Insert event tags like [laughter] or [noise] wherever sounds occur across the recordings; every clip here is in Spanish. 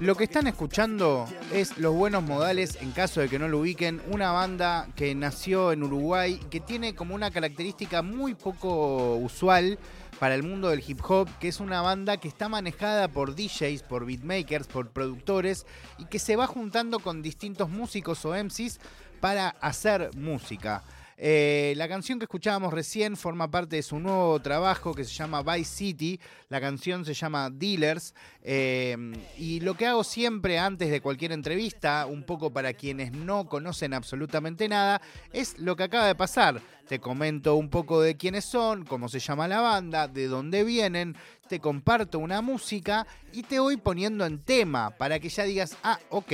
Lo que están escuchando es Los Buenos Modales, en caso de que no lo ubiquen, una banda que nació en Uruguay, que tiene como una característica muy poco usual para el mundo del hip hop, que es una banda que está manejada por DJs, por beatmakers, por productores y que se va juntando con distintos músicos o MCs para hacer música. Eh, la canción que escuchábamos recién forma parte de su nuevo trabajo que se llama Vice City. La canción se llama Dealers. Eh, y lo que hago siempre antes de cualquier entrevista, un poco para quienes no conocen absolutamente nada, es lo que acaba de pasar. Te comento un poco de quiénes son, cómo se llama la banda, de dónde vienen, te comparto una música y te voy poniendo en tema para que ya digas, ah, ok,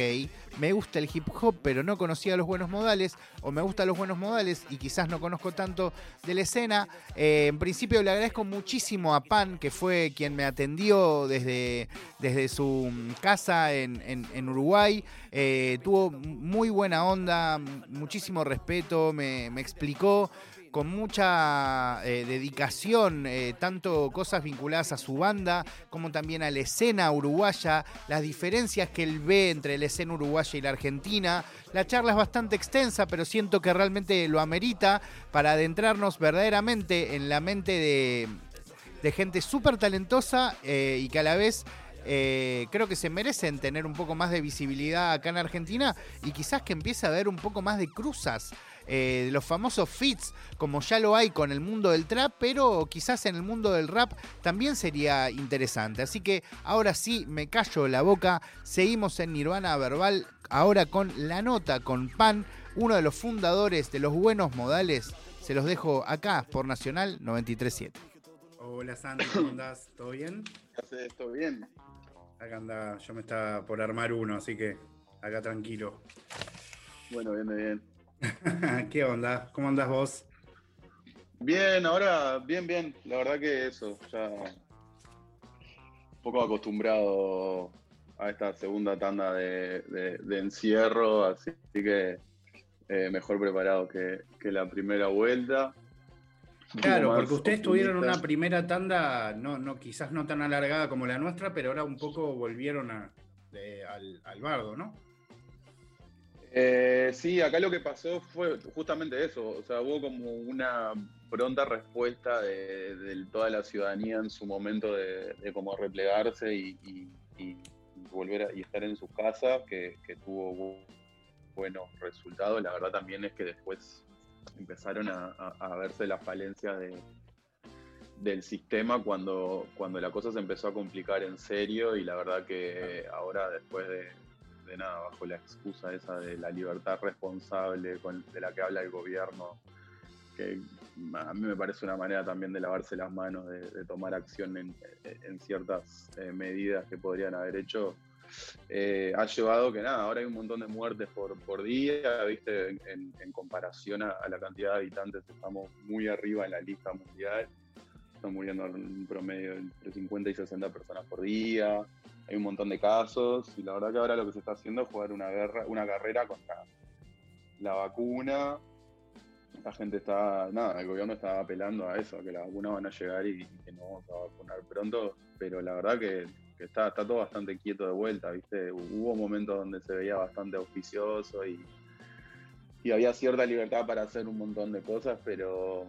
me gusta el hip hop, pero no conocía los buenos modales, o me gustan los buenos modales y quizás no conozco tanto de la escena. Eh, en principio le agradezco muchísimo a Pan, que fue quien me atendió desde, desde su casa en, Uruguay. Eh, tuvo muy buena onda, muchísimo respeto, me, me explicó con mucha eh, dedicación, eh, tanto cosas vinculadas a su banda como también a la escena uruguaya, las diferencias que él ve entre la escena uruguaya y la argentina. La charla es bastante extensa, pero siento que realmente lo amerita para adentrarnos verdaderamente en la mente de, gente súper talentosa eh, y que a la vez creo que se merecen tener un poco más de visibilidad acá en Argentina y quizás que empiece a haber un poco más de cruzas eh, los famosos fits, como ya lo hay con el mundo del trap, pero quizás en el mundo del rap también sería interesante. Así que ahora sí, me callo la boca, seguimos en Nirvana Verbal, ahora con la nota, con Pan, uno de los fundadores de los buenos modales. Se los dejo acá por Nacional 937. Hola Sandy, ¿cómo andás? ¿Todo bien? ¿Todo bien? Acá anda, yo me estaba por armar uno, así que acá tranquilo. Bueno, bien, bien. [laughs] ¿Qué onda? ¿Cómo andas vos? Bien, ahora bien, bien. La verdad que eso, ya un poco acostumbrado a esta segunda tanda de, encierro, así que eh, mejor preparado que, la primera vuelta. [laughs] Claro, porque ustedes tuvieron una primera tanda, no, no, quizás no tan alargada como la nuestra, pero ahora un poco volvieron al, al bardo, ¿no? Eh, sí, acá lo que pasó fue justamente eso, o sea, hubo como una pronta respuesta de, toda la ciudadanía en su momento de, cómo replegarse y, volver a y estar en sus casas, que, tuvo buenos resultados. La verdad también es que después empezaron a, verse las falencias del sistema cuando, cuando la cosa se empezó a complicar en serio y la verdad que ahora después de nada, bajo la excusa esa de la libertad responsable de la que habla el gobierno, que a mí me parece una manera también de lavarse las manos, de, tomar acción en, ciertas eh, medidas que podrían haber hecho. Eh, ha llevado que nada, ahora hay un montón de muertes por, día, viste, en, comparación a, la cantidad de habitantes estamos muy arriba en la lista mundial, están muriendo en un promedio entre 50 y 60 personas por día, hay un montón de casos y la verdad que ahora lo que se está haciendo es jugar una guerra, una carrera contra la vacuna. La gente está, nada, el gobierno está apelando a eso, a que las vacunas van a llegar y, que no vamos a vacunar pronto, pero la verdad que, está, está todo bastante quieto de vuelta, ¿viste? Hubo momentos donde se veía bastante auspicioso y, y había cierta libertad para hacer un montón de cosas, pero,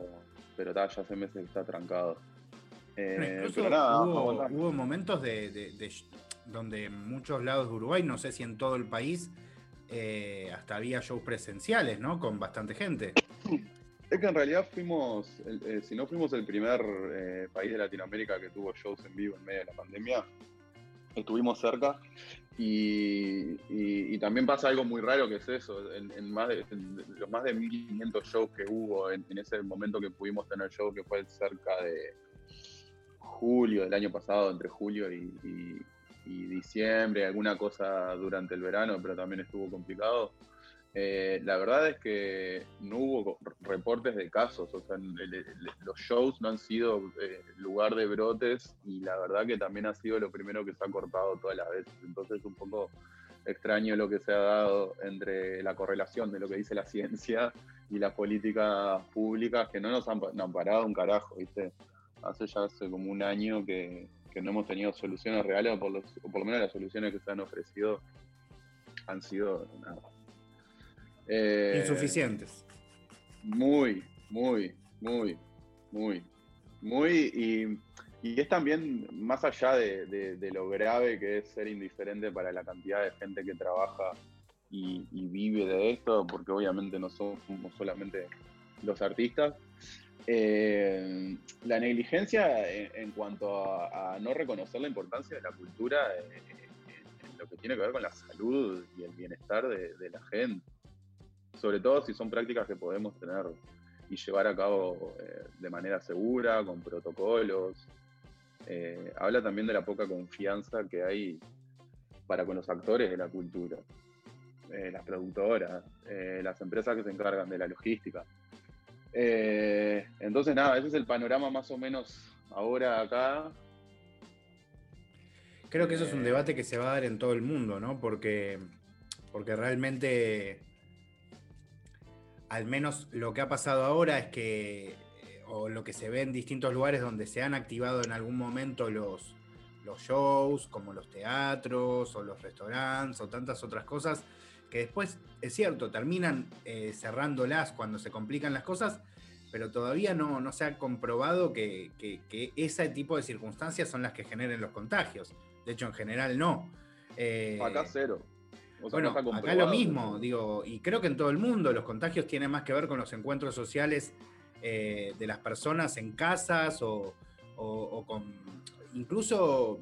pero ya hace meses que está trancado. Eh, pero nada, hubo, momentos de, donde en muchos lados de Uruguay, no sé si en todo el país, eh, hasta había shows presenciales, ¿no? Con bastante gente. Es que en realidad fuimos, eh, si no fuimos el primer eh, país de Latinoamérica que tuvo shows en vivo en medio de la pandemia, estuvimos cerca y, también pasa algo muy raro que es eso, en, más de, los más de 1500 shows que hubo en, ese momento que pudimos tener show que fue cerca de julio del año pasado, entre julio y, y diciembre, alguna cosa durante el verano, pero también estuvo complicado. Eh, la verdad es que no hubo reportes de casos, o sea, los shows no han sido eh, lugar de brotes y la verdad que también ha sido lo primero que se ha cortado todas las veces. Entonces, un poco extraño lo que se ha dado entre la correlación de lo que dice la [laughs] ciencia y las políticas públicas que no nos han, no han parado un carajo, ¿viste? Hace ya hace como un año que, que no hemos tenido soluciones reales, o por, lo menos las soluciones que se han ofrecido han sido eh, insuficientes. Muy, muy, muy, muy, muy. Y, es también más allá de, lo grave que es ser indiferente para la cantidad de gente que trabaja y, vive de esto, porque obviamente no somos solamente los artistas. Eh, la negligencia en, cuanto a, no reconocer la importancia de la cultura eh, en lo que tiene que ver con la salud y el bienestar de, de la gente sobre todo si son prácticas que podemos tener y llevar a cabo eh, de manera segura, con protocolos. Eh, habla también de la poca confianza que hay para con los actores de la cultura, eh, las productoras, las empresas que se encargan de la logística. entonces, nada, ese es el panorama más o menos ahora acá. Creo que eso es un debate que se va a dar en todo el mundo, ¿no? Porque, porque realmente al menos lo que ha pasado ahora es que, eh, o lo que se ve en distintos lugares donde se han activado en algún momento los, los shows, como los teatros o los restaurantes o tantas otras cosas, que después, es cierto, terminan eh, cerrándolas cuando se complican las cosas, pero todavía no, no se ha comprobado que, ese tipo de circunstancias son las que generen los contagios. De hecho, en general no. Eh, Acá cero bueno, acá lo mismo, digo, y creo que en todo el mundo los contagios tienen más que ver con los encuentros sociales eh, de las personas en casas o, con... Incluso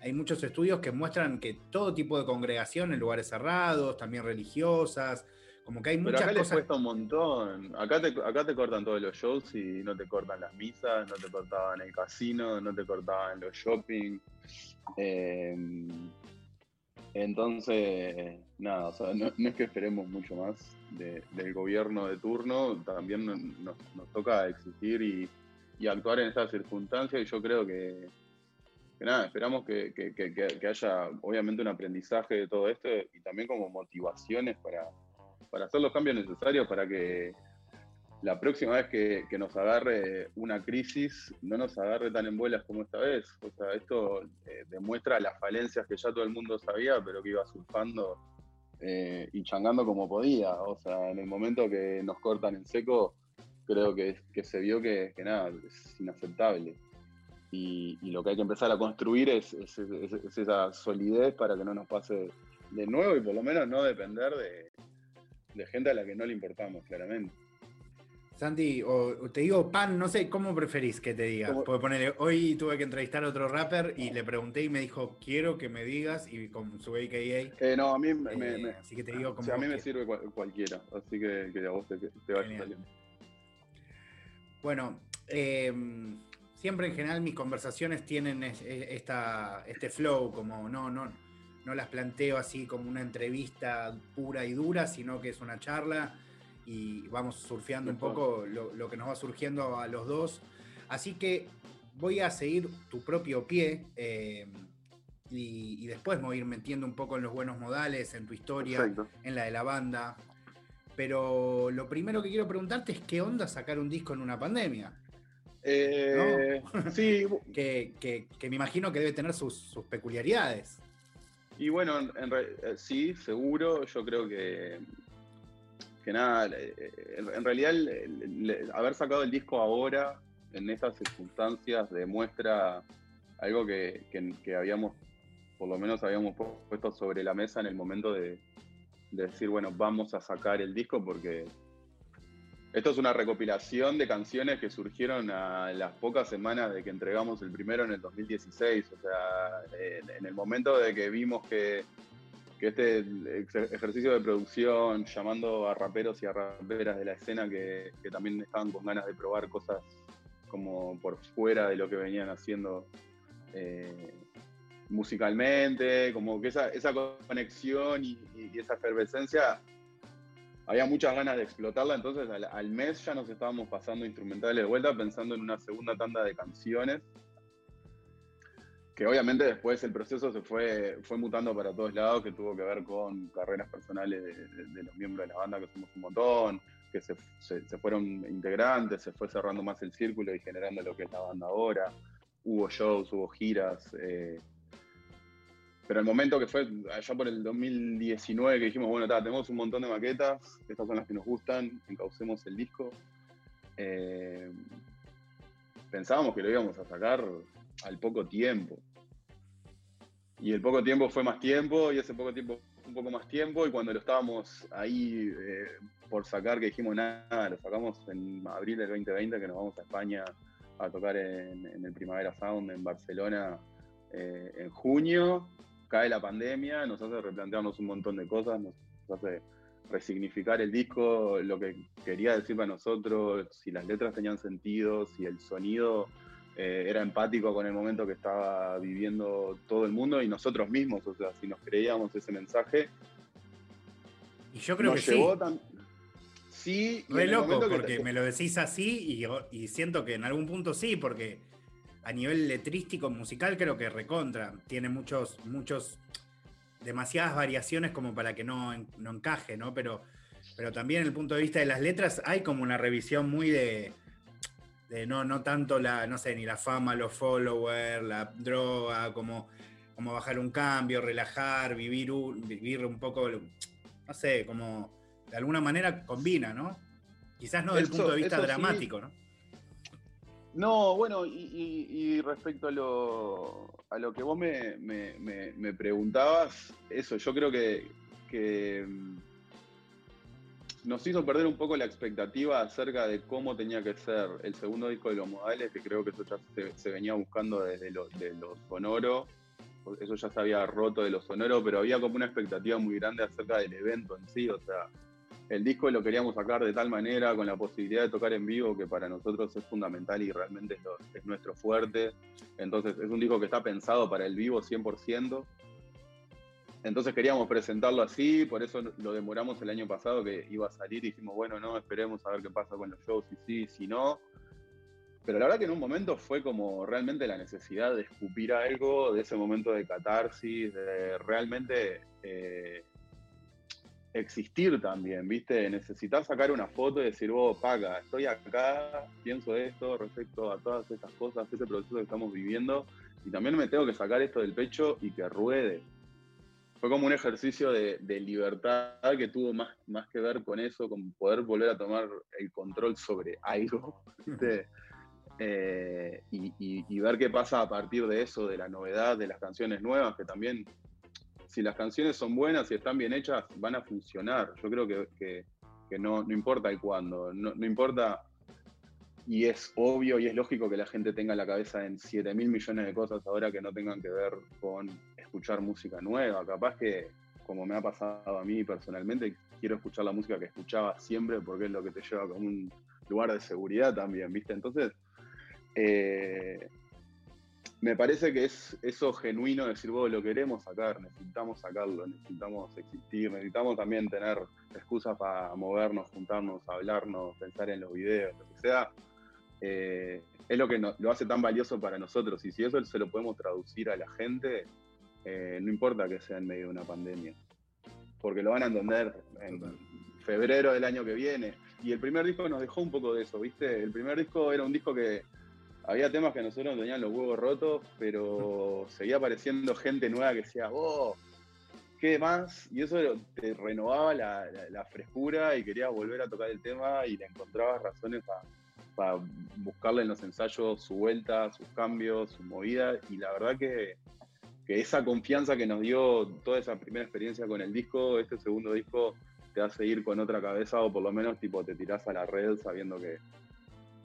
hay muchos estudios que muestran que todo tipo de congregación en lugares cerrados, también religiosas, como que hay muchas Pero acá les cuesta un montón. Acá te, acá te cortan todos los shows y no te cortan las misas, no te cortaban el casino, no te cortaban los shopping. Eh, entonces, nada, no, es que esperemos mucho más del gobierno de turno, también nos, toca exigir y, actuar en estas circunstancias y yo creo que, nada, esperamos que, haya obviamente un aprendizaje de todo esto y también como motivaciones para, para hacer los cambios necesarios para que la próxima vez que, nos agarre una crisis, no nos agarre tan en vuelas como esta vez. O sea, esto eh, demuestra las falencias que ya todo el mundo sabía, pero que iba surfando eh, y changando como podía. O sea, en el momento que nos cortan en seco, creo que, se vio que, nada, es inaceptable. Y, lo que hay que empezar a construir es, esa solidez para que no nos pase de nuevo y por lo menos no depender de gente a la que no le importamos, claramente. Santi, o te digo pan, no sé, ¿cómo preferís que te diga? Porque ponerle, hoy tuve que entrevistar a otro rapper y le pregunté y me dijo, quiero que me digas, y con su AKA. Eh, no, a mí me, eh, Así que te digo como. a mí me sirve cualquiera, así que, que, a vos te, te vaya saliendo. Bueno, em, siempre en general mis conversaciones tienen esta, este flow, como no, no, no las planteo así como una entrevista pura y dura, sino que es una charla y vamos surfeando un poco lo, que nos va surgiendo a los dos. Así que voy a seguir tu propio pie eh, y, después me voy a ir metiendo un poco en los buenos modales, en tu historia, en la de la banda. Pero lo primero que quiero preguntarte es qué onda sacar un disco en una pandemia. Eh, [laughs] sí. que, me imagino que debe tener sus, peculiaridades. Y bueno, eh, sí, seguro. Yo creo que que nada, en realidad haber sacado el disco ahora, en esas circunstancias, demuestra algo que, habíamos, por lo menos habíamos puesto sobre la mesa en el momento de, decir, bueno, vamos a sacar el disco porque esto es una recopilación de canciones que surgieron a las pocas semanas de que entregamos el primero en el 2016. O sea, en el momento de que vimos que que este ejercicio de producción, llamando a raperos y a raperas de la escena que, también estaban con ganas de probar cosas como por fuera de lo que venían haciendo eh, musicalmente, como que esa, esa conexión y, esa efervescencia, había muchas ganas de explotarla, entonces al mes ya nos estábamos pasando instrumentales de vuelta pensando en una segunda tanda de canciones que obviamente después el proceso se fue, fue mutando para todos lados, que tuvo que ver con carreras personales de, los miembros de la banda, que somos un montón, que se, fueron integrantes, se fue cerrando más el círculo y generando lo que es la banda ahora. hubo shows, hubo giras. Eh, pero el momento que fue allá por el 2019 que dijimos, bueno, tenemos un montón de maquetas, estas son las que nos gustan, encaucemos el disco. Eh, pensábamos que lo íbamos a sacar al poco tiempo. Y el poco tiempo fue más tiempo, y ese poco tiempo un poco más tiempo, y cuando lo estábamos ahí eh, por sacar, que dijimos nada, lo sacamos en abril del 2020, que nos vamos a España a tocar en, el Primavera Sound en Barcelona eh, en junio, cae la pandemia, nos hace replantearnos un montón de cosas, nos hace resignificar el disco, lo que quería decir para nosotros, si las letras tenían sentido, si el sonido eh, era empático con el momento que estaba viviendo todo el mundo y nosotros mismos, o sea, si nos creíamos ese mensaje. Y yo creo que sí. Sí. Re loco, porque me lo decís así y, y siento que en algún punto sí, porque a nivel letrístico, musical, creo que recontra. Tiene muchos, muchos demasiadas variaciones como para que no, no encaje, ¿no? Pero, pero también el punto de vista de las letras hay como una revisión muy de, de no, no tanto la, no sé, ni la fama, los followers, la droga, como, como bajar un cambio, relajar, vivir un, vivir un poco, no sé, como de alguna manera combina, ¿no? Quizás no del punto de vista dramático, ¿no? No, bueno, y, respecto a lo, a lo que vos me, preguntabas, eso, yo creo que, nos hizo perder un poco la expectativa acerca de cómo tenía que ser el segundo disco de los modales, que creo que eso ya se, venía buscando desde lo, lo sonoro, eso ya se había roto de lo sonoro, pero había como una expectativa muy grande acerca del evento en sí, o sea, el disco lo queríamos sacar de tal manera, con la posibilidad de tocar en vivo, que para nosotros es fundamental y realmente es, nuestro fuerte. Entonces es un disco que está pensado para el vivo 100%. Entonces queríamos presentarlo así, por eso lo demoramos el año pasado que iba a salir y dijimos, bueno, no, esperemos a ver qué pasa con los shows, si sí, si no. Pero la verdad que en un momento fue como realmente la necesidad de escupir algo, de ese momento de catarsis, de realmente eh, existir también, ¿viste? Necesitas sacar una foto y decir, vos, paga, estoy acá, pienso esto respecto a todas estas cosas, este proceso que estamos viviendo, y también me tengo que sacar esto del pecho y que ruede. Fue como un ejercicio de, libertad que tuvo más, más que ver con eso, con poder volver a tomar el control sobre algo. [laughs] Eh, y, ver qué pasa a partir de eso, de la novedad, de las canciones nuevas, que también si las canciones son buenas y están bien hechas, van a funcionar. Yo creo que, no, importa el cuándo, no, importa, y es obvio y es lógico que la gente tenga la cabeza en 7 mil millones de cosas ahora que no tengan que ver con escuchar música nueva. Capaz que, como me ha pasado a mí personalmente, quiero escuchar la música que escuchaba siempre porque es lo que te lleva como un lugar de seguridad también, ¿viste? Entonces, eh, me parece que es eso genuino decir, vos lo queremos sacar, necesitamos sacarlo, necesitamos existir, necesitamos también tener excusas para movernos, juntarnos, hablarnos, pensar en los videos, lo que sea. Eh, es lo que lo hace tan valioso para nosotros. Y si eso se lo podemos traducir a la gente, eh, no importa que sea en medio de una pandemia. Porque lo van a entender en febrero del año que viene. Y el primer disco nos dejó un poco de eso, ¿viste? El primer disco era un disco que había temas que nosotros tenían los huevos rotos, pero [laughs] seguía apareciendo gente nueva que decía, oh, ¿qué más? Y eso te renovaba la, frescura y querías volver a tocar el tema y le encontrabas razones para buscarle en los ensayos su vuelta, sus cambios, su movida. Y la verdad que, que esa confianza que nos dio toda esa primera experiencia con el disco, este segundo disco te hace ir con otra cabeza o por lo menos tipo te tirás a la red sabiendo que,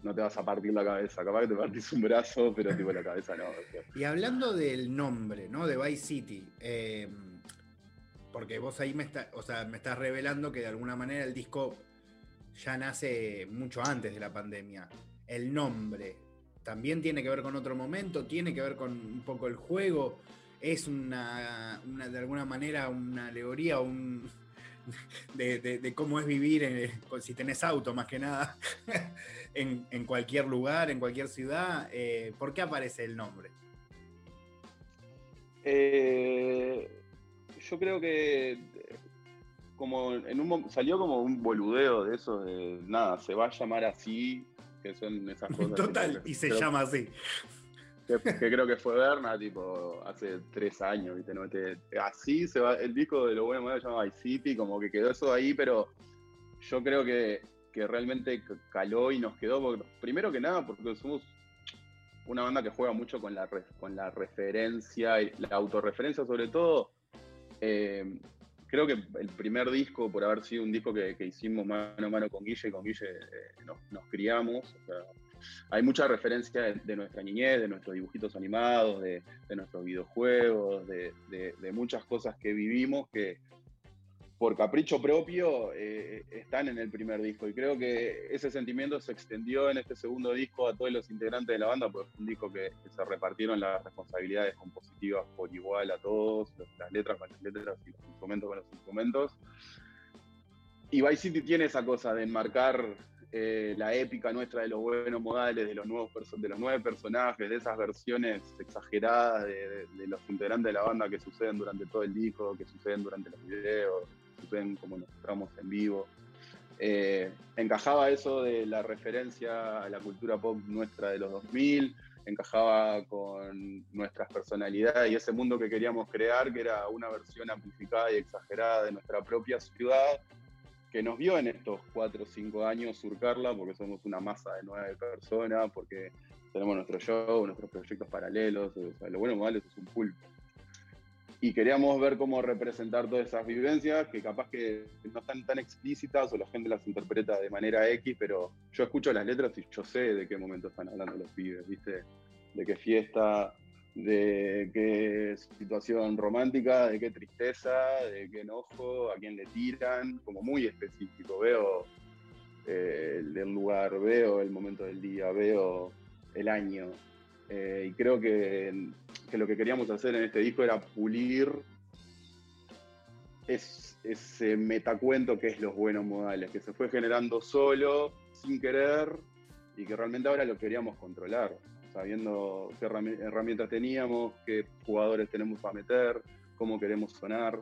no te vas a partir la cabeza. Capaz que te partís un brazo, pero tipo la cabeza no. Y hablando del nombre, ¿no? De Vice City, em, porque vos ahí me, está, o sea, me estás revelando que de alguna manera el disco ya nace mucho antes de la pandemia. El nombre también tiene que ver con otro momento, tiene que ver con un poco el juego. Es una, de alguna manera una alegoría, [laughs] de, cómo es vivir si tenés auto más que nada [laughs] en, cualquier lugar, en cualquier ciudad. Eh, ¿Por qué aparece el nombre? Eh, yo creo que como en un, salió como un boludeo de eso, de nada, se va a llamar así, que son esas cosas. Total, y se llama así. que, creo que fue Berna, tipo, hace tres años, ¿viste? ¿no? así se va, el disco de lo bueno se llama Vice City, como que quedó eso ahí, pero yo creo que, que realmente caló y nos quedó, porque, primero que nada, porque somos una banda que juega mucho con la, con la referencia y la autorreferencia sobre todo. Eh, creo que el primer disco, por haber sido un disco que, hicimos mano a mano con Guille, con Guille eh, nos, criamos. hay mucha referencia de, nuestra niñez, de nuestros dibujitos animados, de, nuestros videojuegos, de, muchas cosas que vivimos que, por capricho propio eh, están en el primer disco. Y creo que ese sentimiento se extendió en este segundo disco a todos los integrantes de la banda, porque es un disco que, se repartieron las responsabilidades compositivas por igual a todos, las letras con las letras y los instrumentos con los instrumentos. Y Vice City tiene esa cosa de enmarcar eh, la épica nuestra de los buenos modales, de los nuevos de los nueve personajes, de esas versiones exageradas de, los integrantes de la banda que suceden durante todo el disco, que suceden durante los videos, ven como nos mostramos en vivo. Eh, encajaba eso de la referencia a la cultura pop nuestra de los 2000, encajaba con nuestras personalidades y ese mundo que queríamos crear, que era una versión amplificada y exagerada de nuestra propia ciudad, que nos vio en estos cuatro o cinco años surcarla, porque somos una masa de nueve personas, porque tenemos nuestro show, nuestros proyectos paralelos, lo bueno es es un pulpo y queríamos ver cómo representar todas esas vivencias que capaz que no están tan explícitas o la gente las interpreta de manera X, pero yo escucho las letras y yo sé de qué momento están hablando los pibes, ¿viste? De qué fiesta, de qué situación romántica, de qué tristeza, de qué enojo, a quién le tiran, como muy específico. Veo eh, el lugar, veo el momento del día, veo el año, eh, y creo que, lo que queríamos hacer en este disco era pulir ese metacuento que es los buenos modales, que se fue generando solo, sin querer, y que realmente ahora lo queríamos controlar, sabiendo qué herramientas teníamos, qué jugadores tenemos para meter, cómo queremos sonar.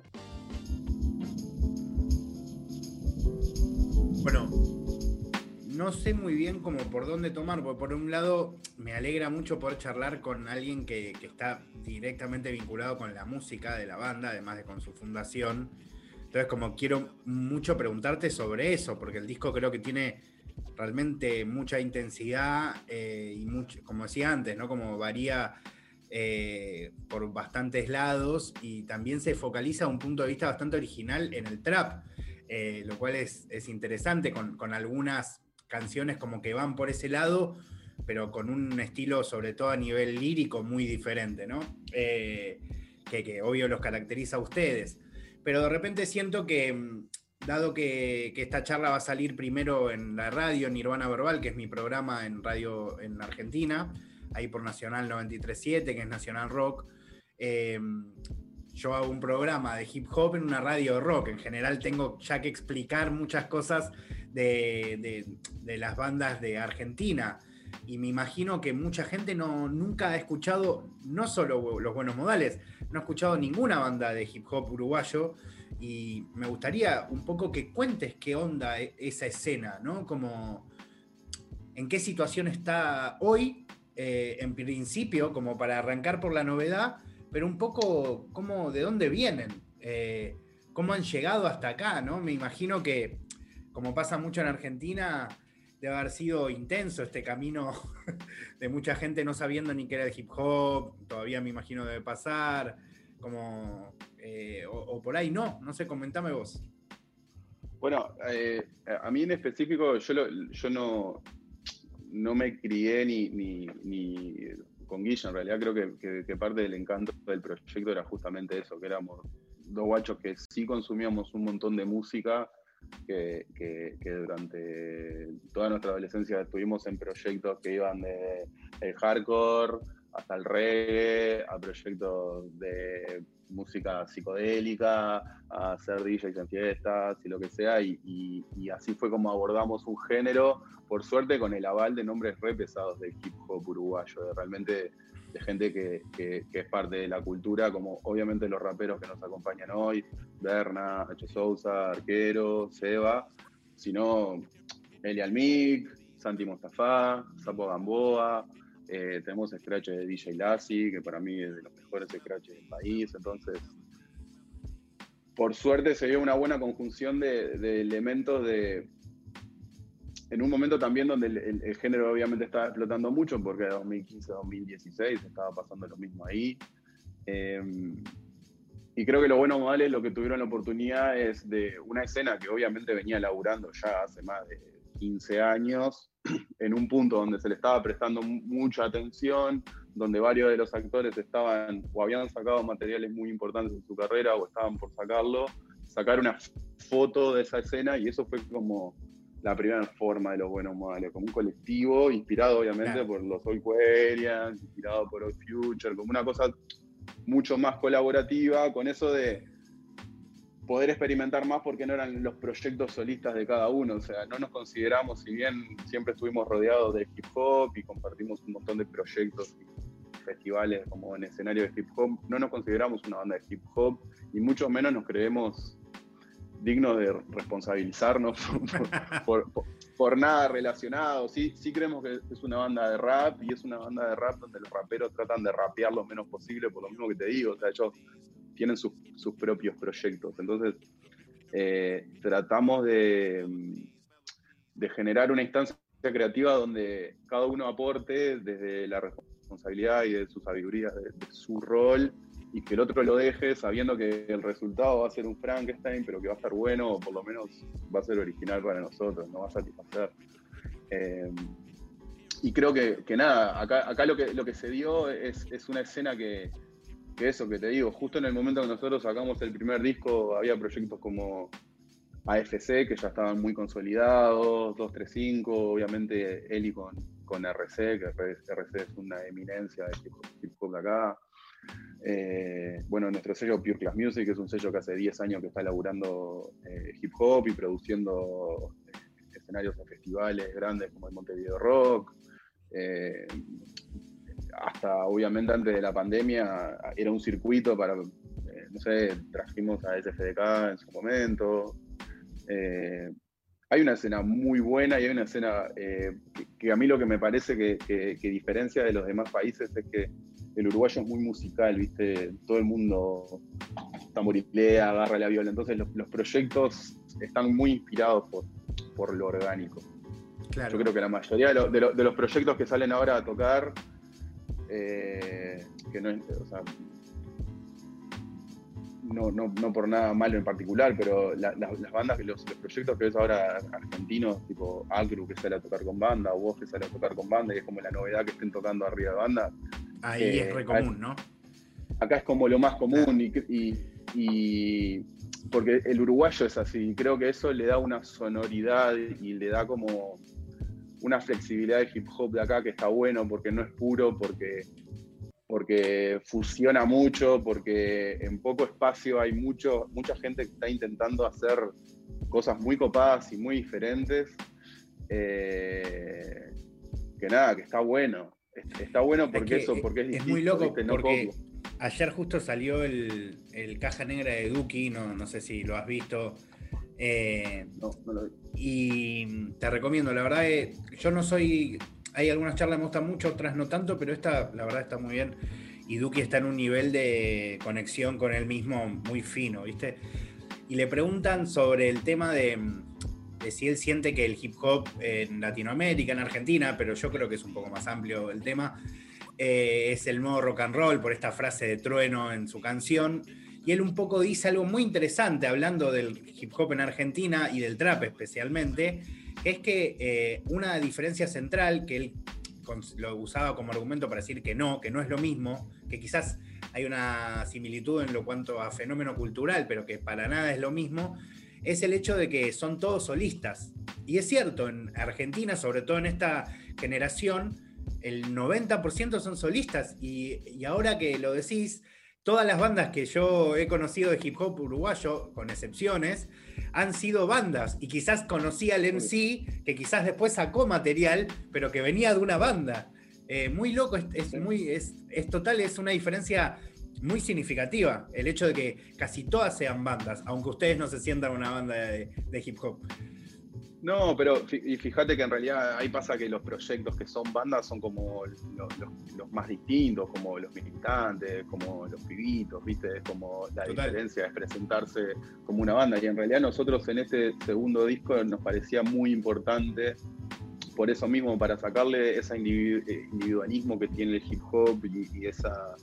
Bueno, no sé muy bien cómo por dónde tomar, porque por un lado me alegra mucho poder charlar con alguien que, está directamente vinculado con la música de la banda, además de con su fundación. Entonces, como quiero mucho preguntarte sobre eso, porque el disco creo que tiene realmente mucha intensidad eh, y mucho, como decía antes, ¿no? Como varía eh, por bastantes lados y también se focaliza un punto de vista bastante original en el trap, eh, lo cual es, interesante con, con algunas canciones como que van por ese lado, pero con un estilo sobre todo a nivel lírico muy diferente, ¿no? Eh, que, obvio los caracteriza a ustedes. Pero de repente siento que, mm, dado que, esta charla va a salir primero en la radio Nirvana Verbal, que es mi programa en radio en Argentina, ahí por Nacional 937, que es Nacional Rock, eh, yo hago un programa de hip hop en una radio rock. En general tengo ya que explicar muchas cosas de, las bandas de Argentina. Y me imagino que mucha gente no, nunca ha escuchado, no solo los buenos modales, no ha escuchado ninguna banda de hip hop uruguayo. Y me gustaría un poco que cuentes qué onda e, esa escena, ¿no? Como en qué situación está hoy, eh, en principio, como para arrancar por la novedad, pero un poco cómo, de dónde vienen, eh, cómo han llegado hasta acá, ¿no? Me imagino que como pasa mucho en Argentina, debe haber sido intenso este camino [laughs] de mucha gente no sabiendo ni qué era el hip hop, todavía me imagino debe pasar, como, eh, o, por ahí no, no sé, comentame vos. Bueno, eh, a mí en específico, yo, yo no, no me crié ni, ni, con Guilla, en realidad creo que, que, parte del encanto del proyecto era justamente eso, que éramos dos guachos que sí consumíamos un montón de música, que, durante toda nuestra adolescencia estuvimos en proyectos que iban de el hardcore hasta el reggae, a proyectos de música psicodélica, a hacer DJs en fiestas y lo que sea, y, así fue como abordamos un género, por suerte con el aval de nombres re pesados del hip hop uruguayo, de realmente gente que, es parte de la cultura, como obviamente los raperos que nos acompañan hoy, Berna, H. Sousa, Arquero, Seba, sino Eli Almic, Santi Mostafa, Sapo Gamboa, Eh, tenemos scratches de DJ Lassie, que para mí es de los mejores scratches del país. Entonces, por suerte se dio una buena conjunción de, elementos de. En un momento también donde el, género obviamente estaba explotando mucho, porque de 2015 a 2016 estaba pasando lo mismo ahí. Eh, y creo que lo bueno modales lo que tuvieron la oportunidad es de una escena que obviamente venía laburando ya hace más de 15 años, [clears throat] en un punto donde se le estaba prestando mucha atención, donde varios de los actores estaban o habían sacado materiales muy importantes en su carrera o estaban por sacarlo, sacar una foto de esa escena y eso fue como la primera forma de los buenos modales, como un colectivo inspirado obviamente por los Old Aquarians, inspirado por Old Future, como una cosa mucho más colaborativa, con eso de poder experimentar más porque no eran los proyectos solistas de cada uno, o sea, no nos consideramos, si bien siempre estuvimos rodeados de hip hop y compartimos un montón de proyectos y festivales como en escenario de hip hop, no nos consideramos una banda de hip hop y mucho menos nos creemos dignos de responsabilizarnos [laughs] por, por nada relacionado. Sí, sí creemos que es una banda de rap y es una banda de rap donde los raperos tratan de rapear lo menos posible, por lo mismo que te digo. O sea, ellos tienen sus, propios proyectos. Entonces, eh, tratamos de, de generar una instancia creativa donde cada uno aporte desde la responsabilidad y de su sabiduría, de su rol, y que el otro lo deje sabiendo que el resultado va a ser un Frankenstein, pero que va a estar bueno o por lo menos va a ser original para nosotros, no va a satisfacer. Eh, y creo que, nada, acá, lo, que, lo que se dio es, una escena que, que, eso que te digo, justo en el momento que nosotros sacamos el primer disco había proyectos como AFC que ya estaban muy consolidados, 235, obviamente Eli con, RC, que RC es una eminencia de hip hop de acá. Eh, bueno, nuestro sello Pure Class Music es un sello que hace 10 años que está elaborando eh, hip hop y produciendo eh, escenarios a festivales grandes como el Montevideo Rock. hasta obviamente antes de la pandemia era un circuito para, no sé, trajimos a SFDK en su momento. hay una escena muy buena y hay una escena que, a mí lo que me parece que diferencia de los demás países es que el uruguayo es muy musical, ¿viste? Todo el mundo tamborilea, agarra la viola. Entonces los, proyectos están muy inspirados por, por lo orgánico. Yo creo que la mayoría de, los proyectos que salen ahora a tocar, eh, que no, o sea, no, no, no, por nada malo en particular, pero las bandas, los, los proyectos que ves ahora argentinos, tipo Acru que sale a tocar con banda, o vos que sale a tocar con banda, y es como la novedad que estén tocando arriba de banda, Ahí es re común, ¿no? Acá es como lo más común y, porque el uruguayo es así, creo que eso le da una sonoridad y le da como una flexibilidad de hip hop de acá que está bueno porque no es puro, porque, porque fusiona mucho, porque en poco espacio hay mucho, mucha gente que está intentando hacer cosas muy copadas y muy diferentes. Eh, que nada, que está bueno. Está bueno porque eso, porque es, es muy loco porque ayer justo salió el, caja negra de Duki, no, no sé si lo has visto. Eh, no, no lo vi. Y te recomiendo, la verdad, eh, yo no soy. Hay algunas charlas que me gustan mucho, otras no tanto, pero esta, la verdad, está muy bien. Y Duki está en un nivel de conexión con él mismo muy fino, ¿viste? Y le preguntan sobre el tema de si él siente que el hip hop en Latinoamérica, en Argentina, pero yo creo que es un poco más amplio el tema, eh, es el modo rock and roll por esta frase de trueno en su canción. Y él un poco dice algo muy interesante hablando del hip hop en Argentina y del trap especialmente, que es que eh, una diferencia central que él lo usaba como argumento para decir que no, que no es lo mismo, que quizás hay una similitud en lo cuanto a fenómeno cultural, pero que para nada es lo mismo, es el hecho de que son todos solistas. Y es cierto, en Argentina, sobre todo en esta generación, el 90% son solistas. Y, ahora que lo decís, todas las bandas que yo he conocido de hip hop uruguayo, con excepciones, han sido bandas. Y quizás conocí al MC, que quizás después sacó material, pero que venía de una banda. Eh, muy loco, es, muy, es, es total, es una diferencia muy significativa el hecho de que casi todas sean bandas, aunque ustedes no se sientan una banda de, hip hop. No, pero y fíjate que en realidad ahí pasa que los proyectos que son bandas son como los, más distintos, como los militantes, como los pibitos, ¿viste? Es como la diferencia es presentarse como una banda. Y en realidad nosotros en este segundo disco nos parecía muy importante, por eso mismo, para sacarle ese individualismo que tiene el hip hop y, esa.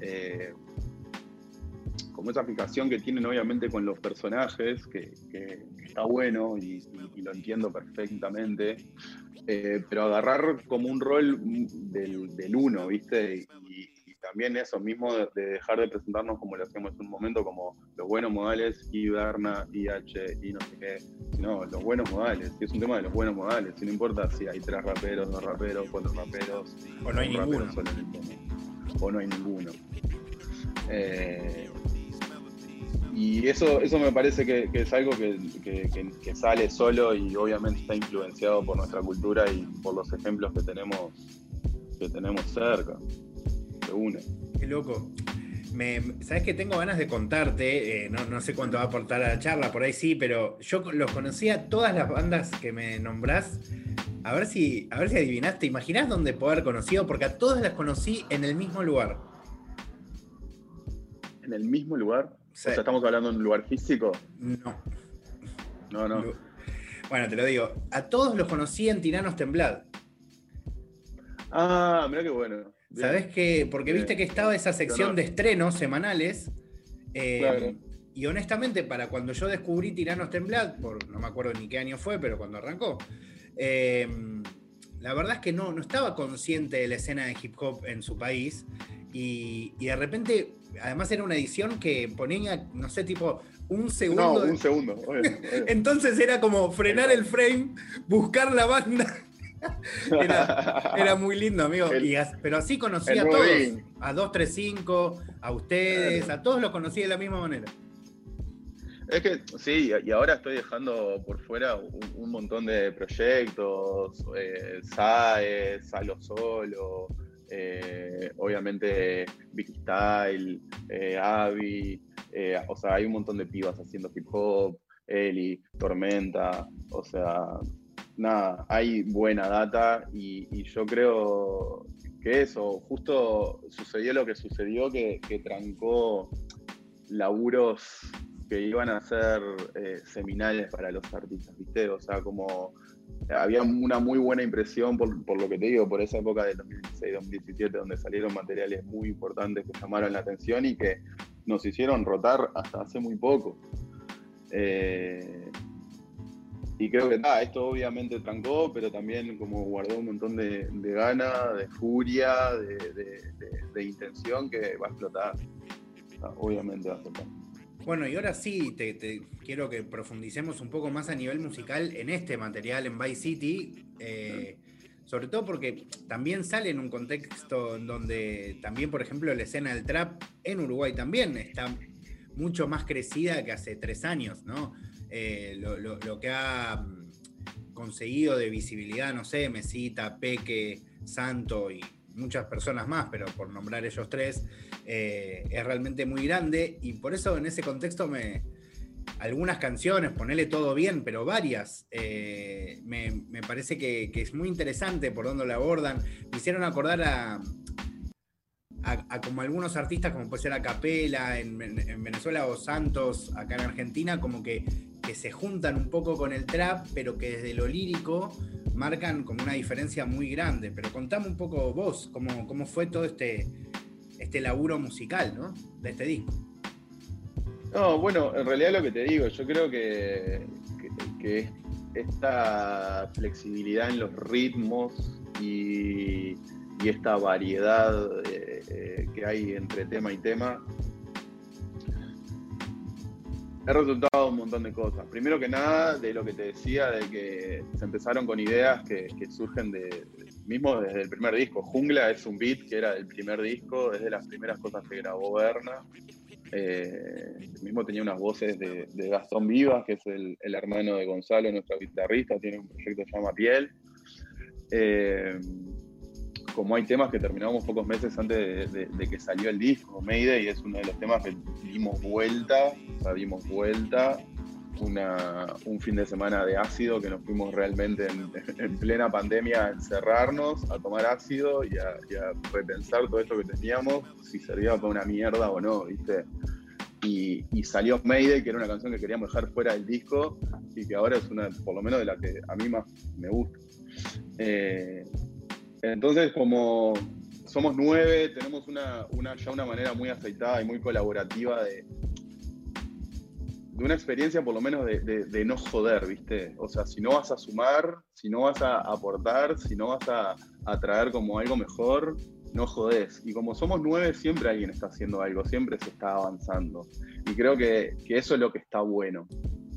Eh, como esa aplicación que tienen obviamente con los personajes, que, está bueno y, lo entiendo perfectamente, eh, pero agarrar como un rol del, uno, ¿viste? Y, también eso mismo de, dejar de presentarnos como lo hacemos en un momento, como los buenos modales, Iberna, IH y no sé qué, sino los buenos modales, y es un tema de los buenos modales, y no importa si hay tres raperos, dos raperos, cuatro raperos, o no hay ninguno. O no hay ninguno. Eh, y eso, eso me parece que, es algo que, sale solo y obviamente está influenciado por nuestra cultura y por los ejemplos que tenemos, que tenemos cerca. De una. Qué loco. Me, Sabes que tengo ganas de contarte, eh, no, sé cuánto va a aportar a la charla, por ahí sí, pero yo los conocía todas las bandas que me nombrás. A ver si, a ver si adivinaste. ¿Imaginás dónde puedo haber conocido? Porque a todas las conocí en el mismo lugar. ¿En el mismo lugar? O sea, ¿estamos hablando de un lugar físico? No. No, no. Bueno, te lo digo. A todos los conocí en Tiranos Temblad. Ah, mira qué bueno. ¿Sabés qué? Porque viste que estaba esa sección de estrenos semanales. Eh, claro. Y honestamente, para cuando yo descubrí Tiranos Temblad, por, no me acuerdo ni qué año fue, pero cuando arrancó, eh, la verdad es que no, no estaba consciente de la escena de hip hop en su país. Y, y de repente además era una edición que ponía, no sé, tipo un segundo. No, un segundo. [laughs] Entonces era como frenar el frame, buscar la banda. [laughs] era, muy lindo, amigo. pero así conocí a todos. A 235, a ustedes, a todos los conocí de la misma manera. Es que sí, y ahora estoy dejando por fuera un, montón de proyectos, eh, SAE, Salo Solo, eh, obviamente Vicky Style, eh, Abby, eh, o sea, hay un montón de pibas haciendo hip hop, Eli, Tormenta, o sea, nada, hay buena data y, yo creo que eso, justo sucedió lo que sucedió, que, que trancó laburos que iban a ser seminales para los artistas, ¿viste? O sea, como había una muy buena impresión por, lo que te digo, por esa época del 2016-2017, donde salieron materiales muy importantes que llamaron la atención y que nos hicieron rotar hasta hace muy poco. Eh, y creo que nada, esto obviamente trancó, pero también como guardó un montón de, de gana, de furia, de, intención que va a explotar. obviamente va a explotar. Bueno, y ahora sí, te, quiero que profundicemos un poco más a nivel musical en este material, en Vice City. Eh, sobre todo porque también sale en un contexto en donde también, por ejemplo, la escena del trap en Uruguay también está mucho más crecida que hace tres años, ¿no? Eh, lo, que ha conseguido de visibilidad, no sé, Mesita, Peque, Santo y muchas personas más, pero por nombrar ellos tres, eh, es realmente muy grande y por eso en ese contexto me, algunas canciones, ponerle todo bien, pero varias, eh, me, parece que, es muy interesante por dónde la abordan. Me hicieron acordar a, a, como algunos artistas, como puede ser a Capela en, Venezuela o Santos acá en Argentina, como que, que se juntan un poco con el trap, pero que desde lo lírico marcan como una diferencia muy grande. Pero contame un poco vos, cómo, cómo fue todo este, este laburo musical, ¿no? De este disco. No, bueno, en realidad lo que te digo, yo creo que, esta flexibilidad en los ritmos y, esta variedad eh, eh, que hay entre tema y tema He resultado un montón de cosas. Primero que nada, de lo que te decía, de que se empezaron con ideas que, surgen de, mismo desde el primer disco. Jungla es un beat que era del primer disco, es de las primeras cosas que grabó Berna. Eh, mismo tenía unas voces de, Gastón Vivas, que es el, hermano de Gonzalo, nuestro guitarrista, tiene un proyecto que se llama Piel. Eh, como hay temas que terminamos pocos meses antes de, que salió el disco, Mayday es uno de los temas que dimos vuelta, o sea, dimos vuelta un fin de semana de ácido que nos fuimos realmente en, [laughs] plena pandemia a encerrarnos, a tomar ácido y a, repensar todo esto que teníamos, si servía para una mierda o no, ¿viste? Y, salió Mayday, que era una canción que queríamos dejar fuera del disco y que ahora es una, por lo menos, de la que a mí más me gusta. Eh, entonces, como somos nueve, tenemos una, ya una manera muy aceitada y muy colaborativa de, de una experiencia por lo menos de, no joder, ¿viste? O sea, si no vas a sumar, si no vas a aportar, si no vas a, traer como algo mejor, no jodés. Y como somos nueve, siempre alguien está haciendo algo, siempre se está avanzando. Y creo que, eso es lo que está bueno.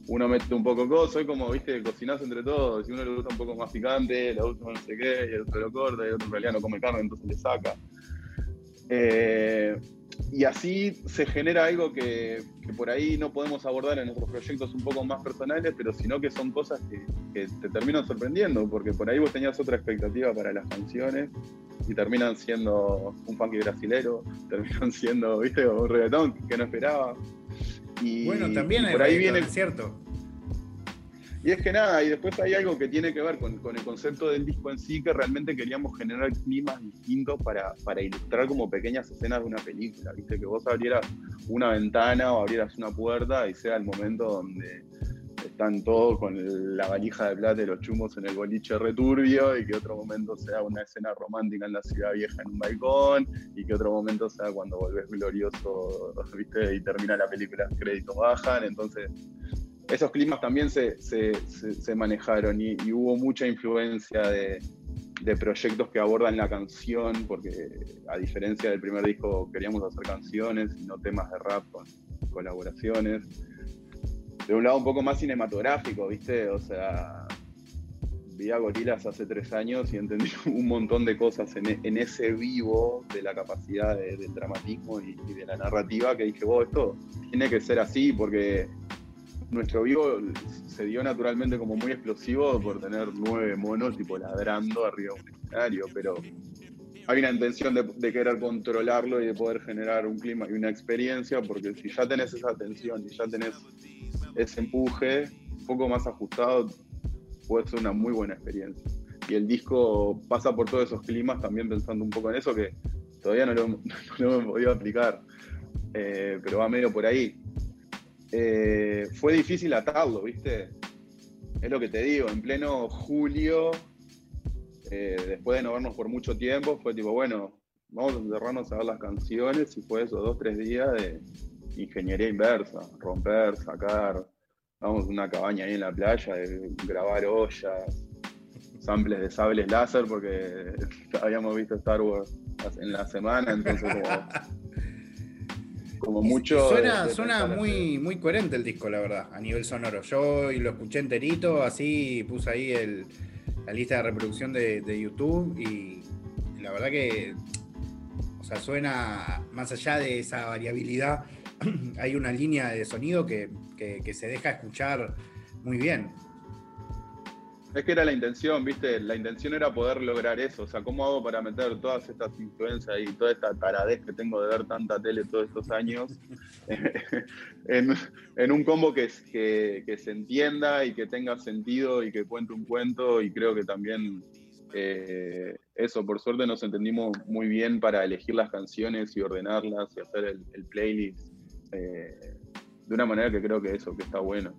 Uno mete un poco cosas, soy como, viste, cocinás entre todos. Si uno le gusta un poco más picante, le gusta no sé qué, y el otro lo corta, y el otro en realidad no come carne, entonces le saca. Eh, y así se genera algo que, por ahí no podemos abordar en nuestros proyectos un poco más personales, pero sino que son cosas que, te terminan sorprendiendo, porque por ahí vos tenías otra expectativa para las canciones y terminan siendo un funky brasilero, [laughs] terminan siendo, viste, un reggaetón que no esperaba. Y, bueno, también por ahí viene, cierto. Y es que nada, y después hay algo que tiene que ver con, el concepto del disco en sí, que realmente queríamos generar climas distintos para, para ilustrar como pequeñas escenas de una película, ¿viste? Que vos abrieras una ventana o abrieras una puerta y sea el momento donde están todos con la valija de plata y los chumos en el boliche returbio y que otro momento sea una escena romántica en la ciudad vieja en un balcón y que otro momento sea cuando volvés glorioso, ¿viste? Y termina la película, créditos bajan, entonces esos climas también se, manejaron y, hubo mucha influencia de, proyectos que abordan la canción, porque a diferencia del primer disco queríamos hacer canciones y no temas de rap con colaboraciones. De un lado un poco más cinematográfico, ¿viste? O sea, vi a Gorilas hace tres años y entendí [laughs] un montón de cosas en, ese vivo de la capacidad del dramatismo y, de la narrativa que dije, vos, esto tiene que ser así porque nuestro vivo se dio naturalmente como muy explosivo por tener nueve monos tipo ladrando arriba de un escenario, pero hay una intención de, querer controlarlo y de poder generar un clima y una experiencia, porque si ya tenés esa tensión y ya tenés ese empuje un poco más ajustado, puede ser una muy buena experiencia. Y el disco pasa por todos esos climas también pensando un poco en eso que todavía no lo, [laughs] no hemos podido aplicar, eh, pero va medio por ahí. Eh, fue difícil atarlo, ¿viste? Es lo que te digo, en pleno julio, eh, después de no vernos por mucho tiempo, fue tipo, bueno, vamos a encerrarnos a ver las canciones y fue esos dos, tres días de ingeniería inversa, romper, sacar, vamos a una cabaña ahí en la playa, de grabar ollas, samples de sables láser, porque [laughs] habíamos visto Star Wars en la semana, entonces como [laughs] como mucho. Suena, suena muy, muy coherente el disco, la verdad, a nivel sonoro. Yo lo escuché enterito, así puse ahí el, la lista de reproducción de, YouTube y, la verdad que, o sea, suena más allá de esa variabilidad, [clears throat] hay una línea de sonido que, que se deja escuchar muy bien. Es que era la intención, ¿viste? La intención era poder lograr eso. O sea, ¿cómo hago para meter todas estas influencias y toda esta taradez que tengo de ver tanta tele todos estos años [laughs] en, un combo que, se entienda y que tenga sentido y que cuente un cuento? Y creo que también eh, eso, por suerte nos entendimos muy bien para elegir las canciones y ordenarlas y hacer el, playlist eh, de una manera que creo que eso, que está bueno.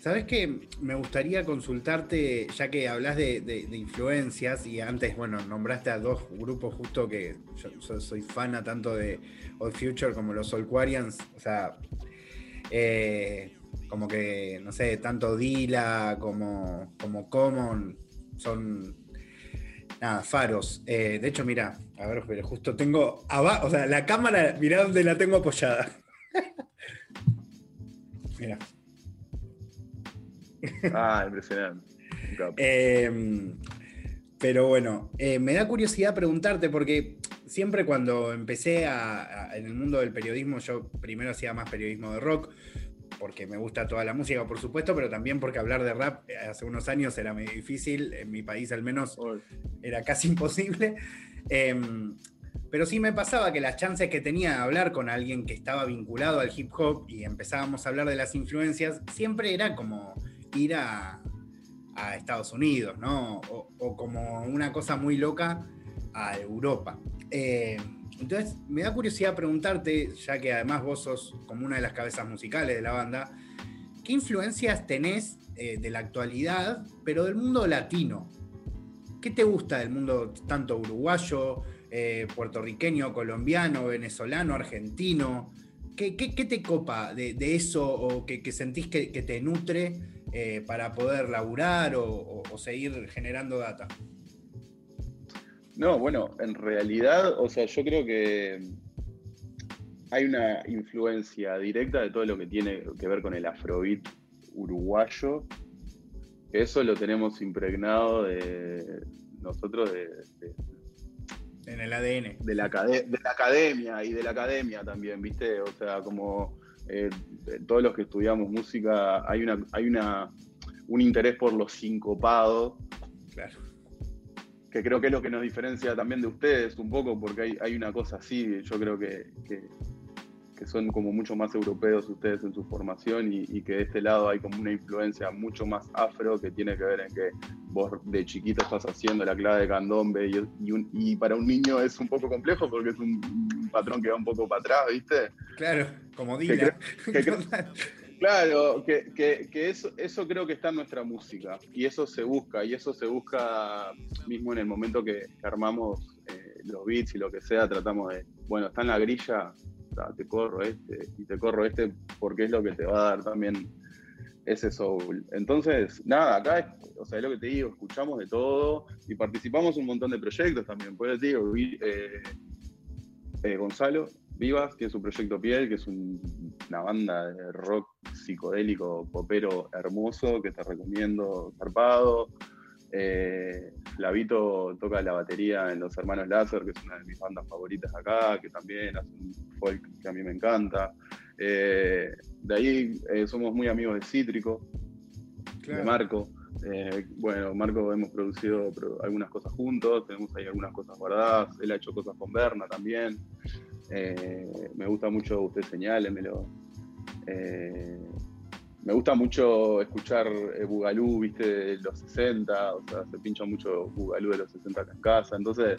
¿Sabes qué? Me gustaría consultarte, ya que hablas de, influencias y antes, bueno, nombraste a dos grupos justo que yo, soy fana tanto de Old Future como los Soulquarians, o sea, eh, como que, no sé, tanto Dila como, como Common son, nada, faros. Eh, de hecho, mira, a ver, pero justo tengo abajo, o sea, la cámara, mira dónde la tengo apoyada. [laughs] mira. Ah, impresionante. Em, pero bueno, eh, me da curiosidad preguntarte, porque siempre cuando empecé en el mundo del periodismo, yo primero hacía más periodismo de rock, porque me gusta toda la música, por supuesto, pero también porque hablar de rap hace unos años era muy difícil, en mi país al menos era casi [laughs] imposible. Em, Pero sí me pasaba que las chances que tenía de hablar con alguien que estaba vinculado al hip hop y empezábamos a hablar de las influencias, siempre era como ir a, Estados Unidos, ¿no? O, como una cosa muy loca a Europa. Eh, entonces, me da curiosidad preguntarte, ya que además vos sos como una de las cabezas musicales de la banda, ¿qué influencias tenés eh, de la actualidad, pero del mundo latino? ¿Qué te gusta del mundo tanto uruguayo, eh, puertorriqueño, colombiano, venezolano, argentino? ¿Qué, te copa de, eso o que, sentís que, te nutre eh, para poder laburar o, seguir generando data? No, bueno, en realidad, o sea, yo creo que hay una influencia directa de todo lo que tiene que ver con el afrobeat uruguayo. Eso lo tenemos impregnado de nosotros de, en el ADN. De la, de la academia y de la academia también, ¿viste? O sea, como eh, todos los que estudiamos música, hay una, hay una un interés por lo sincopado. Claro. Que creo que es lo que nos diferencia también de ustedes un poco, porque hay, hay una cosa así, yo creo que, que son como mucho más europeos ustedes en su formación y, que de este lado hay como una influencia mucho más afro que tiene que ver en que vos de chiquito estás haciendo la clave de candombe y, y, para un niño es un poco complejo porque es un, patrón que va un poco para atrás, ¿viste? Claro, como diga. [laughs] claro, que, eso, eso creo que está en nuestra música y eso se busca y eso se busca mismo en el momento que, armamos eh, los beats y lo que sea, tratamos de, bueno, está en la grilla, te corro este y te corro este porque es lo que te va a dar también ese soul. Entonces, nada, acá, o sea, es lo que te digo, escuchamos de todo y participamos en un montón de proyectos también. Pues te digo, eh, eh, Gonzalo Vivas, que es su proyecto Piel, que es una banda de rock psicodélico, popero hermoso, que te recomiendo, zarpado. Eh, Flavito toca la batería en Los Hermanos Láser, que es una de mis bandas favoritas acá, que también hace un folk que a mí me encanta. Eh, de ahí eh, somos muy amigos de Cítrico, de Marco. bueno, Marco hemos producido algunas cosas juntos, tenemos ahí algunas cosas guardadas. Él ha hecho cosas con Berna también. me gusta mucho, usted señálemelo me gusta mucho escuchar eh, Bugalú, viste, de los 60, o sea, se pincha mucho Bugalú de los 60 en casa, entonces,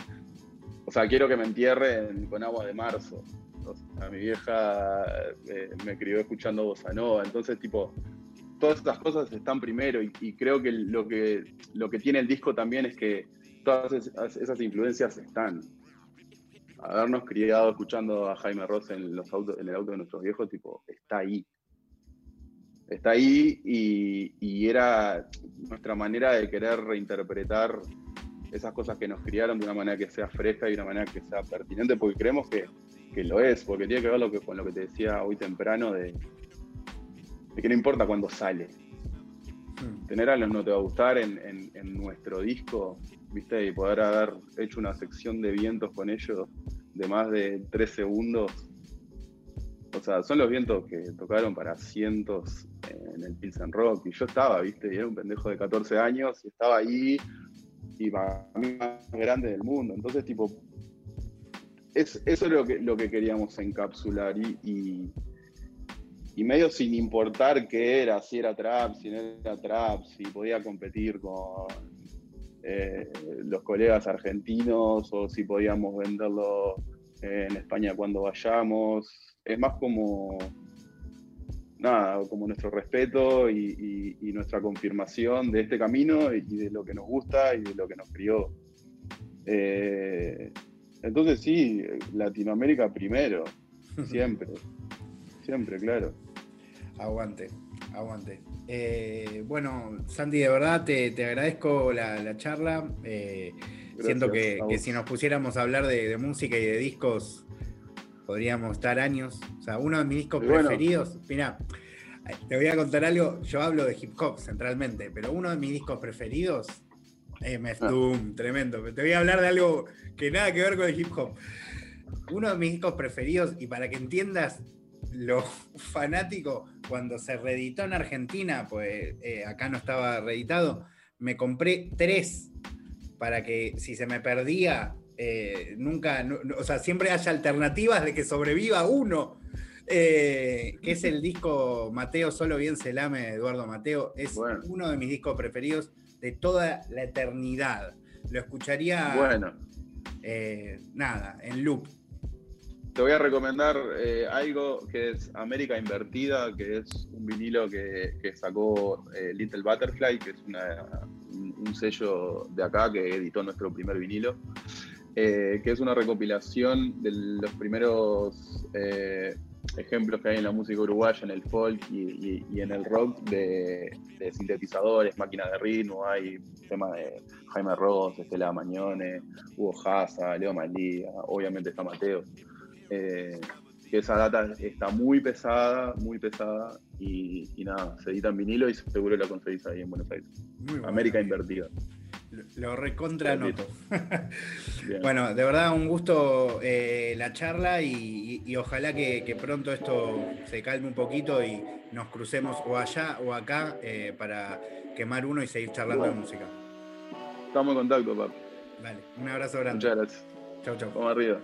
o sea, quiero que me entierren con agua de marzo. Sea, mi vieja eh, me crió escuchando bossa nova, entonces, tipo, todas estas cosas están primero y, creo que lo, que lo que tiene el disco también es que todas esas, influencias están. Habernos criado escuchando a Jaime Ross en, los autos, en el auto de nuestros viejos, tipo, está ahí está ahí y, era nuestra manera de querer reinterpretar esas cosas que nos criaron de una manera que sea fresca y de una manera que sea pertinente, porque creemos que, lo es, porque tiene que ver lo que, con lo que te decía hoy temprano de, que no importa cuándo sale. Hmm. Tener a los no te va a gustar en, nuestro disco, ¿viste? Y poder haber hecho una sección de vientos con ellos de más de tres segundos o sea, son los vientos que tocaron para cientos en el Pilsen Rock. Y yo estaba, ¿viste? Y era un pendejo de 14 años y estaba ahí y para mí más grande del mundo. Entonces, tipo, es, eso es lo que, lo que queríamos encapsular y, y, medio sin importar qué era, si era trap, si no era trap, si podía competir con eh, los colegas argentinos o si podíamos venderlo en España cuando vayamos es más como, nada, como nuestro respeto y, nuestra confirmación de este camino y de lo que nos gusta y de lo que nos crió. Eh, entonces sí, Latinoamérica primero, [laughs] siempre, siempre, claro. Aguante, aguante. Eh, bueno, Sandy, de verdad te, agradezco la, charla. Eh, siento que, si nos pusiéramos a hablar de música y de discos, podríamos estar años. O sea, uno de mis discos preferidos, mira, te voy a contar algo, yo hablo de hip hop centralmente, pero uno de mis discos preferidos MF ah. Doom, tremendo. Te voy a hablar de algo que nada que ver con el hip hop. Uno de mis discos preferidos, y para que entiendas lo [laughs] fanático, cuando se reeditó en Argentina, pues eh, acá no estaba reeditado, me compré tres para que si se me perdía eh, nunca, o sea, siempre haya alternativas de que sobreviva uno. Eh, que es el disco Mateo Solo Bien Se Lame de Eduardo Mateo. Es uno de mis discos preferidos de toda la eternidad. Lo escucharía. Bueno. Eh, nada, en loop. Te voy a recomendar algo que es América Invertida, que es un vinilo que, sacó Little Butterfly, que es un sello de acá que editó nuestro primer vinilo. Eh, que es una recopilación de los primeros eh, ejemplos que hay en la música uruguaya, en el folk y, en el rock de, sintetizadores, máquinas de ritmo, hay temas de Jaime Ross, Estela Mañone, Hugo Haza, Leo Malía, obviamente está Mateo. Eh, que esa data está muy pesada, muy pesada, y, nada, se edita en vinilo y seguro la conseguís ahí en Buenos Aires. América invertida. Lo recontra noto. [laughs] bueno, de verdad un gusto eh, la charla y, ojalá que, pronto esto se calme un poquito y nos crucemos o allá o acá eh, para quemar uno y seguir charlando de música. Estamos en contacto, papi. Dale, un abrazo grande. Muchas gracias. Chau, chau. Vamos arriba.